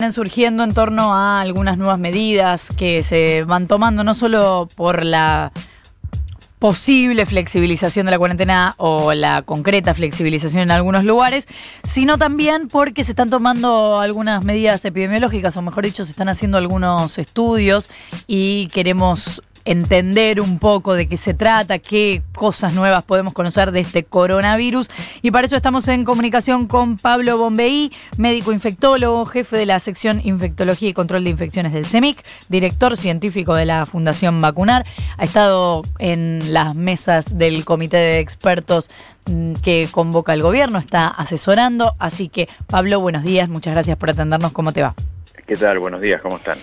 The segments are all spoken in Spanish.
Surgiendo en torno a algunas nuevas medidas que se van tomando, no solo por la posible flexibilización de la cuarentena o la concreta flexibilización en algunos lugares, sino también porque se están tomando algunas medidas epidemiológicas, o mejor dicho, se están haciendo algunos estudios y queremos entender un poco de qué se trata, qué cosas nuevas podemos conocer de este coronavirus. Y para eso estamos en comunicación con Pablo Bombeí, médico infectólogo, jefe de la sección Infectología y Control de Infecciones del CEMIC, director científico de la Fundación Vacunar. Ha estado en las mesas del comité de expertos mm, que convoca el gobierno, está asesorando. Así que, Pablo, buenos días, muchas gracias por atendernos. ¿Cómo te va? ¿Qué tal? Buenos días, ¿cómo están?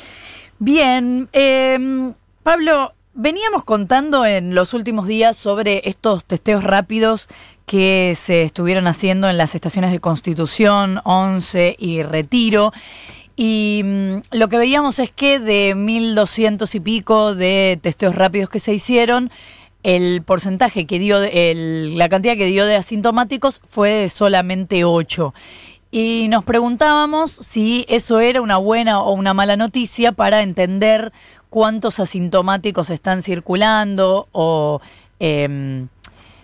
Bien. Eh, Pablo, veníamos contando en los últimos días sobre estos testeos rápidos que se estuvieron haciendo en las estaciones de Constitución, 11 y Retiro. Y mm, lo que veíamos es que de 1.200 y pico de testeos rápidos que se hicieron, el porcentaje que dio, la cantidad que dio de asintomáticos fue solamente 8. Y nos preguntábamos si eso era una buena o una mala noticia para entender cuántos asintomáticos están circulando o em,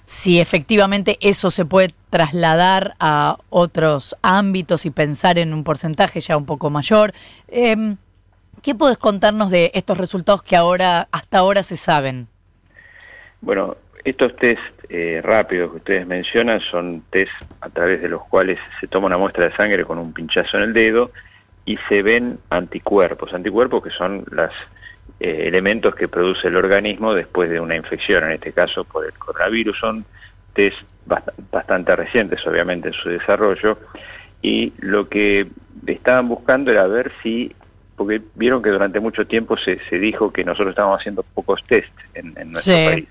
si efectivamente eso se puede trasladar a otros ámbitos y pensar en un porcentaje ya un poco mayor. Em, ¿Qué puedes contarnos de estos resultados que ahora hasta ahora se saben? Bueno, estos test eh, rápidos que ustedes mencionan son test a través de los cuales se toma una muestra de sangre con un pinchazo en el dedo y se ven anticuerpos, anticuerpos que son las eh, elementos que produce el organismo después de una infección, en este caso por el coronavirus. Son test bastante recientes, obviamente, en su desarrollo, y lo que estaban buscando era ver si, porque vieron que durante mucho tiempo se, se dijo que nosotros estábamos haciendo pocos test en, nuestro país.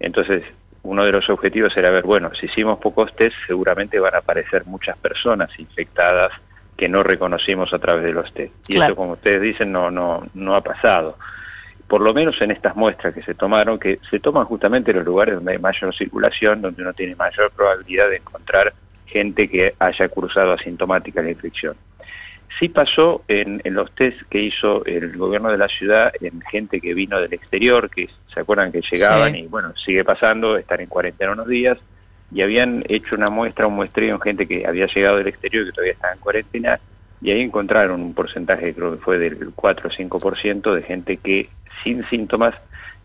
Entonces, uno de los objetivos era ver, bueno, si hicimos pocos test, seguramente van a aparecer muchas personas infectadas que no reconocimos a través de los test. Y eso, como ustedes dicen, no, no, no ha pasado por lo menos en estas muestras que se tomaron, que se toman justamente en los lugares donde hay mayor circulación, donde uno tiene mayor probabilidad de encontrar gente que haya cruzado asintomática la infección. Sí pasó en, los test que hizo el gobierno de la ciudad en gente que vino del exterior, que se acuerdan que llegaban y bueno, sigue pasando, están en cuarentena unos días, y habían hecho una muestra, un muestreo en gente que había llegado del exterior y que todavía estaba en cuarentena, y ahí encontraron un porcentaje, creo que fue del 4 o 5% de gente que sin síntomas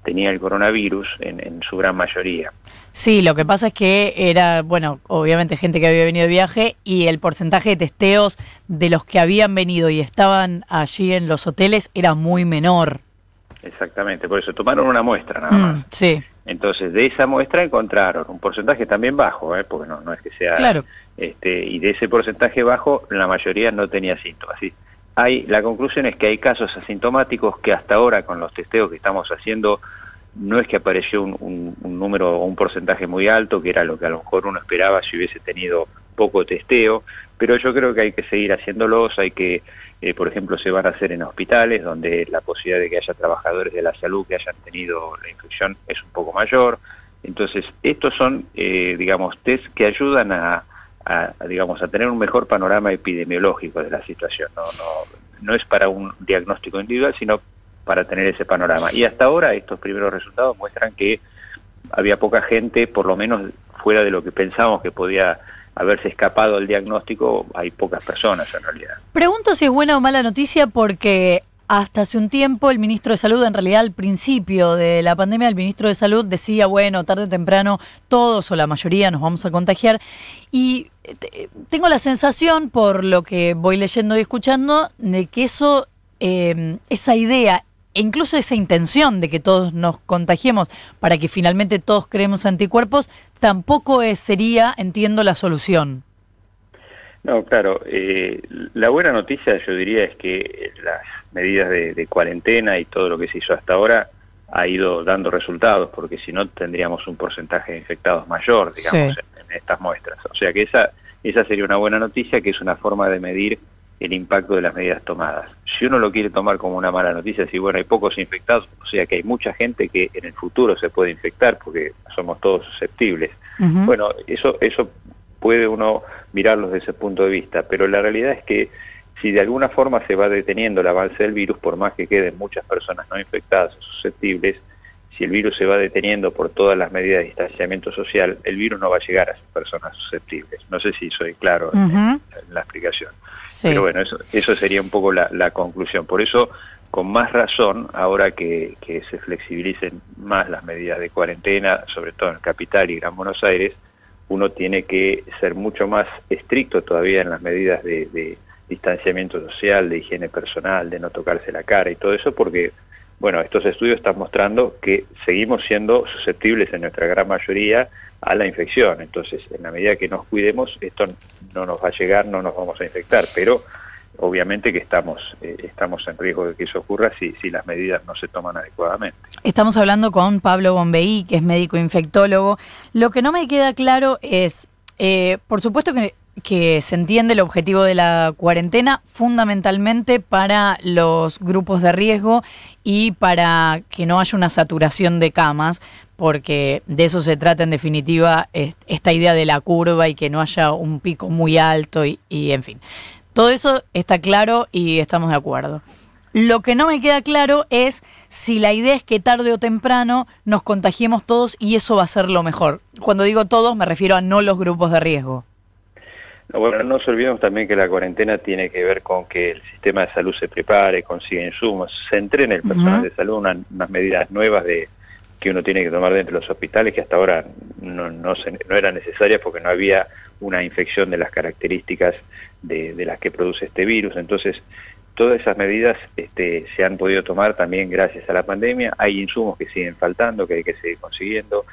tenía el coronavirus en, su gran mayoría. Sí, lo que pasa es que era, bueno, obviamente gente que había venido de viaje y el porcentaje de testeos de los que habían venido y estaban allí en los hoteles era muy menor. Exactamente, por eso tomaron una muestra nada mm, más. sí. Entonces, de esa muestra encontraron un porcentaje también bajo, ¿eh? porque no, no es que sea... Claro. Este, y de ese porcentaje bajo, la mayoría no tenía síntomas. ¿sí? La conclusión es que hay casos asintomáticos que hasta ahora con los testeos que estamos haciendo no es que apareció un, número o un porcentaje muy alto, que era lo que a lo mejor uno esperaba si hubiese tenido poco testeo, pero yo creo que hay que seguir haciéndolos, hay que, eh, por ejemplo, se van a hacer en hospitales donde la posibilidad de que haya trabajadores de la salud que hayan tenido la infección es un poco mayor. Entonces, estos son, eh, digamos, test que ayudan a, a, digamos, a tener un mejor panorama epidemiológico de la situación. No, no, no es para un diagnóstico individual, sino para tener ese panorama. Y hasta ahora estos primeros resultados muestran que había poca gente, por lo menos fuera de lo que pensábamos que podía haberse escapado al diagnóstico, hay pocas personas en realidad. Pregunto si es buena o mala noticia porque hasta hace un tiempo el ministro de Salud, en realidad al principio de la pandemia, el ministro de Salud decía, bueno, tarde o temprano todos o la mayoría nos vamos a contagiar. Y tengo la sensación, por lo que voy leyendo y escuchando, de que eso, em, esa idea e incluso esa intención de que todos nos contagiemos para que finalmente todos creemos anticuerpos, tampoco sería, entiendo, la solución. No, claro. Eh, la buena noticia, yo diría, es que las medidas de, cuarentena y todo lo que se hizo hasta ahora ha ido dando resultados, porque si no tendríamos un porcentaje de infectados mayor, digamos, en, estas muestras. O sea que esa, esa sería una buena noticia, que es una forma de medir el impacto de las medidas tomadas. Si uno lo quiere tomar como una mala noticia, si bueno, hay pocos infectados, o sea que hay mucha gente que en el futuro se puede infectar porque somos todos susceptibles. Bueno, eso, eso puede uno mirarlos desde ese punto de vista, pero la realidad es que si de alguna forma se va deteniendo el avance del virus, por más que queden muchas personas no infectadas o susceptibles, si el virus se va deteniendo por todas las medidas de distanciamiento social, el virus no va a llegar a esas personas susceptibles. No sé si soy claro en, la explicación. Pero bueno, eso, eso sería un poco la, conclusión. Por eso, con más razón, ahora que, se flexibilicen más las medidas de cuarentena, sobre todo en el Capital y Gran Buenos Aires, uno tiene que ser mucho más estricto todavía en las medidas de distanciamiento social, de higiene personal, de no tocarse la cara y todo eso, porque bueno, estos estudios están mostrando que seguimos siendo susceptibles en nuestra gran mayoría a la infección. Entonces, en la medida que nos cuidemos, esto no nos va a llegar, no nos vamos a infectar, pero obviamente que estamos, eh, estamos en riesgo de que eso ocurra si, las medidas no se toman adecuadamente. Estamos hablando con Pablo Bombeí, que es médico infectólogo. Lo que no me queda claro es, eh, por supuesto que se entiende el objetivo de la cuarentena fundamentalmente para los grupos de riesgo y para que no haya una saturación de camas, porque de eso se trata en definitiva esta idea de la curva y que no haya un pico muy alto y, en fin. Todo eso está claro y estamos de acuerdo. Lo que no me queda claro es si la idea es que tarde o temprano nos contagiemos todos y eso va a ser lo mejor. Cuando digo todos me refiero a no los grupos de riesgo. Bueno, no nos olvidemos también que la cuarentena tiene que ver con que el sistema de salud se prepare, consiga insumos, se entrene el personal de salud, unas medidas nuevas de que uno tiene que tomar dentro de los hospitales que hasta ahora no, no, no eran necesarias porque no había una infección de las características de, de, las que produce este virus. Entonces, todas esas medidas este, se han podido tomar también gracias a la pandemia. Hay insumos que siguen faltando, que hay que seguir consiguiendo.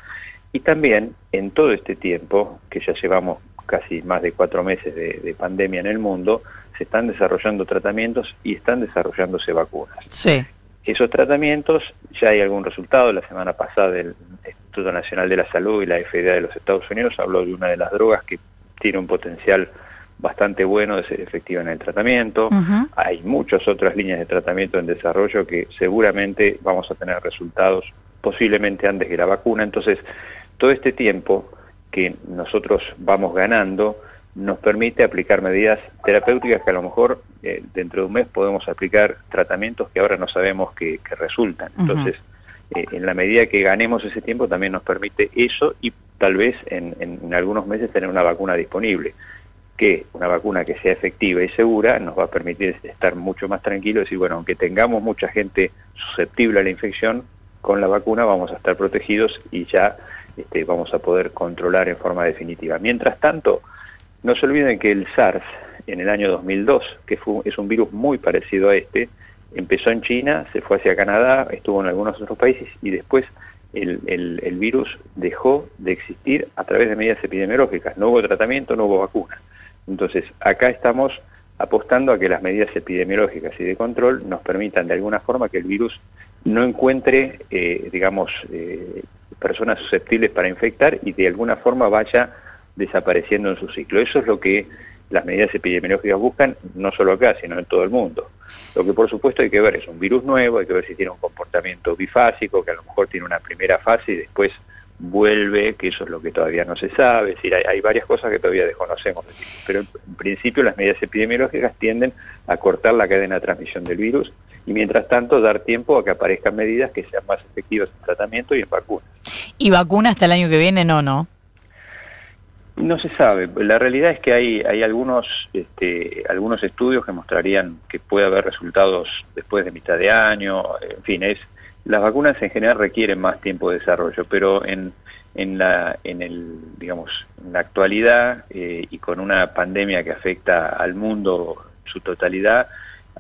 Y también en todo este tiempo, que ya llevamos casi más de cuatro meses de, pandemia en el mundo, se están desarrollando tratamientos y están desarrollándose vacunas. Sí. Esos tratamientos, ya hay algún resultado, la semana pasada el Instituto Nacional de la Salud y la FDA de los Estados Unidos habló de una de las drogas que tiene un potencial bastante bueno de ser efectiva en el tratamiento. Hay muchas otras líneas de tratamiento en desarrollo que seguramente vamos a tener resultados posiblemente antes que la vacuna. Entonces, todo este tiempo que nosotros vamos ganando nos permite aplicar medidas terapéuticas que a lo mejor eh, dentro de un mes podemos aplicar tratamientos que ahora no sabemos que, resultan. Entonces, eh, en la medida que ganemos ese tiempo también nos permite eso y tal vez en, en, algunos meses tener una vacuna disponible que una vacuna que sea efectiva y segura nos va a permitir estar mucho más tranquilos y decir, bueno, aunque tengamos mucha gente susceptible a la infección, con la vacuna vamos a estar protegidos y ya este, vamos a poder controlar en forma definitiva. Mientras tanto, no se olviden que el SARS en el año 2002, que es un virus muy parecido a este, empezó en China, se fue hacia Canadá, estuvo en algunos otros países y después el, virus dejó de existir a través de medidas epidemiológicas. No hubo tratamiento, no hubo vacuna. Entonces, acá estamos apostando a que las medidas epidemiológicas y de control nos permitan de alguna forma que el virus no encuentre, eh, digamos, eh, personas susceptibles para infectar y de alguna forma vaya desapareciendo en su ciclo. Eso es lo que las medidas epidemiológicas buscan, no solo acá, sino en todo el mundo. Lo que por supuesto hay que ver es un virus nuevo, hay que ver si tiene un comportamiento bifásico, que a lo mejor tiene una primera fase y después vuelve, que eso es lo que todavía no se sabe, es decir, hay, varias cosas que todavía desconocemos, pero en principio las medidas epidemiológicas tienden a cortar la cadena de transmisión del virus y mientras tanto dar tiempo a que aparezcan medidas que sean más efectivas en tratamiento y en vacunas. ¿Y vacuna hasta el año que viene no, no? No se sabe. La realidad es que hay, hay algunos, este, algunos estudios que mostrarían que puede haber resultados después de mitad de año. En fin, es, las vacunas en general requieren más tiempo de desarrollo, pero en, en, la, en, el, digamos, en la actualidad eh, y con una pandemia que afecta al mundo en su totalidad,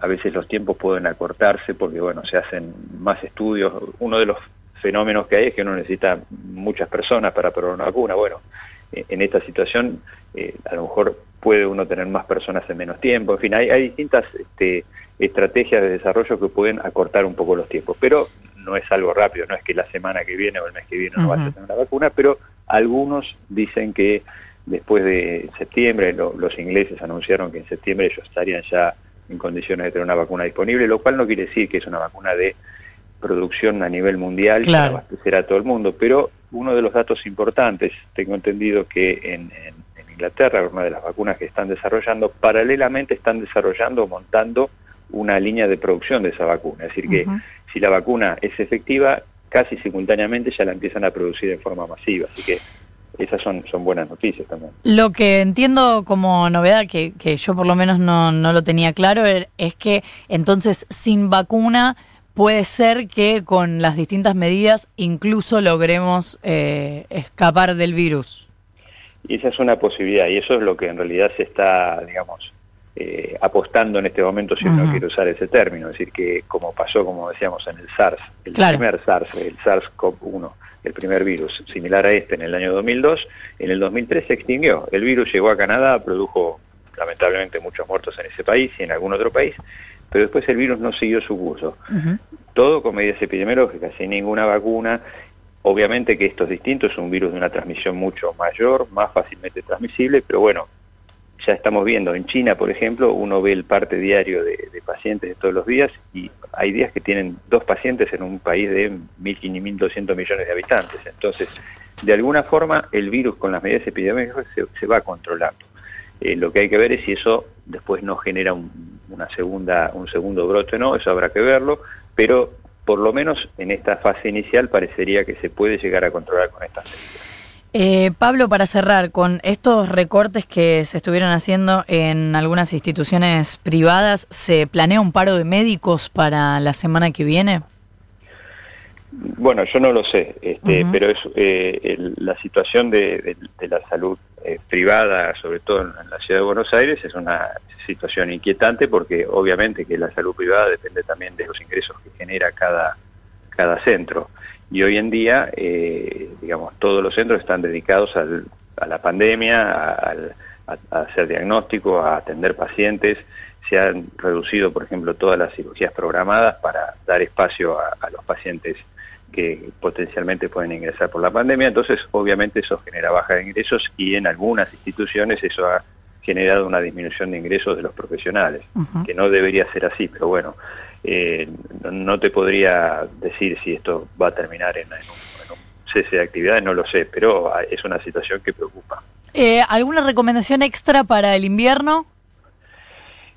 a veces los tiempos pueden acortarse porque bueno, se hacen más estudios. Uno de los fenómenos que hay es que uno necesita muchas personas para probar una vacuna. Bueno, eh, en esta situación eh, a lo mejor puede uno tener más personas en menos tiempo. En fin, hay, distintas este, estrategias de desarrollo que pueden acortar un poco los tiempos, pero no es algo rápido, no es que la semana que viene o el mes que viene no va a tener una vacuna, pero algunos dicen que después de septiembre, los ingleses anunciaron que en septiembre ellos estarían ya en condiciones de tener una vacuna disponible, lo cual no quiere decir que es una vacuna de producción a nivel mundial para abastecer a todo el mundo, pero uno de los datos importantes, tengo entendido que en, Inglaterra, una de las vacunas que están desarrollando, paralelamente están desarrollando o montando una línea de producción de esa vacuna. Es decir, que si la vacuna es efectiva, casi simultáneamente ya la empiezan a producir en forma masiva. Así que esas son, son buenas noticias también. Lo que entiendo como novedad, que, que yo por lo menos no, no lo tenía claro, er, es que entonces sin vacuna puede ser que con las distintas medidas incluso logremos eh, escapar del virus. Y esa es una posibilidad, y eso es lo que en realidad se está, digamos, eh, apostando en este momento, si uno quiere usar ese término, es decir, que como pasó, como decíamos, en el SARS, el primer SARS, el SARS-CoV-1, el primer virus similar a este en el año 2002, en el 2003 se extinguió. El virus llegó a Canadá, produjo lamentablemente muchos muertos en ese país y en algún otro país, pero después el virus no siguió su curso. Todo con medidas epidemiológicas, sin ninguna vacuna. Obviamente que esto es distinto, es un virus de una transmisión mucho mayor, más fácilmente transmisible, pero bueno, ya estamos viendo en China, por ejemplo, uno ve el parte diario de, pacientes de todos los días y hay días que tienen dos pacientes en un país de 1.500, 1.200 millones de habitantes. Entonces, de alguna forma, el virus con las medidas epidemiológicas se, va controlando. Eh, lo que hay que ver es si eso después no genera un, una segunda, un segundo brote no, eso habrá que verlo, pero por lo menos en esta fase inicial parecería que se puede llegar a controlar con estas medidas. Eh, Pablo, para cerrar, con estos recortes que se estuvieron haciendo en algunas instituciones privadas, ¿se planea un paro de médicos para la semana que viene? Bueno, yo no lo sé, este, pero es eh, la situación de, la salud eh, privada, sobre todo en, la ciudad de Buenos Aires, es una situación inquietante porque obviamente que la salud privada depende también de los ingresos que genera cada, cada centro. Y hoy en día, eh, digamos, todos los centros están dedicados a la pandemia, a, hacer diagnóstico, a atender pacientes. Se han reducido, por ejemplo, todas las cirugías programadas para dar espacio a los pacientes que potencialmente pueden ingresar por la pandemia. Entonces, obviamente, eso genera baja de ingresos y en algunas instituciones eso ha generado una disminución de ingresos de los profesionales, que no debería ser así, pero bueno, eh, no, te podría decir si esto va a terminar en, un, cese de actividades, no lo sé, pero es una situación que preocupa. Eh, ¿Alguna recomendación extra para el invierno?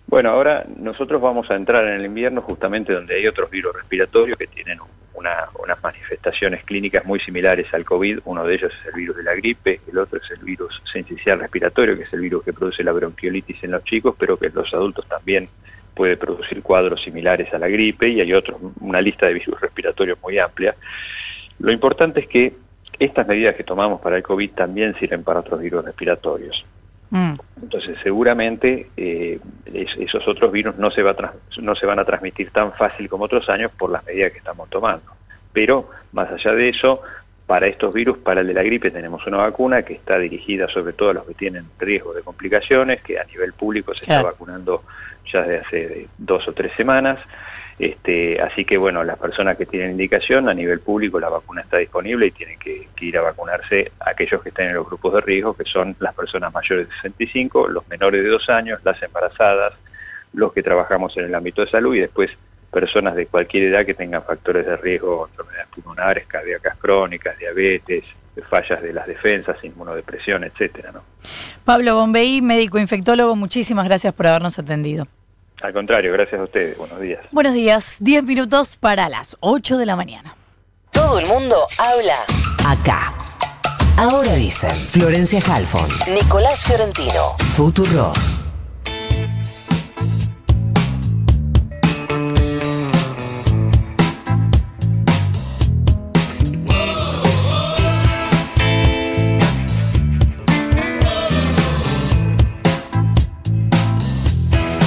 Bueno, ahora nosotros vamos a entrar en el invierno justamente donde hay otros virus respiratorios que tienen unas manifestaciones clínicas muy similares al COVID. Uno de ellos es el virus de la gripe, el otro es el virus sincicial respiratorio, que es el virus que produce la bronquiolitis en los chicos, pero que en los adultos también puede producir cuadros similares a la gripe y hay otros, una lista de virus respiratorios muy amplia. Lo importante es que estas medidas que tomamos para el COVID también sirven para otros virus respiratorios. Mm. Entonces, seguramente eh, esos otros virus no se, va no se van a transmitir tan fácil como otros años por las medidas que estamos tomando. Pero, más allá de eso, para estos virus, para el de la gripe, tenemos una vacuna que está dirigida sobre todo a los que tienen riesgo de complicaciones, que a nivel público se está vacunando ya desde hace dos o tres semanas. Este, así que bueno, las personas que tienen indicación a nivel público la vacuna está disponible y tienen que, ir a vacunarse aquellos que estén en los grupos de riesgo, que son las personas mayores de 65, los menores de dos años, las embarazadas, los que trabajamos en el ámbito de salud y después personas de cualquier edad que tengan factores de riesgo, enfermedades pulmonares, cardíacas crónicas, diabetes, fallas de las defensas, inmunodepresión, etcétera, ¿no? Pablo Bombey, médico infectólogo, muchísimas gracias por habernos atendido. Al contrario, gracias a ustedes. Buenos días. Buenos días. Diez minutos para las 8 de la mañana. Todo el mundo habla acá. Ahora dicen Florencia Halfon, Nicolás Fiorentino, Futuro.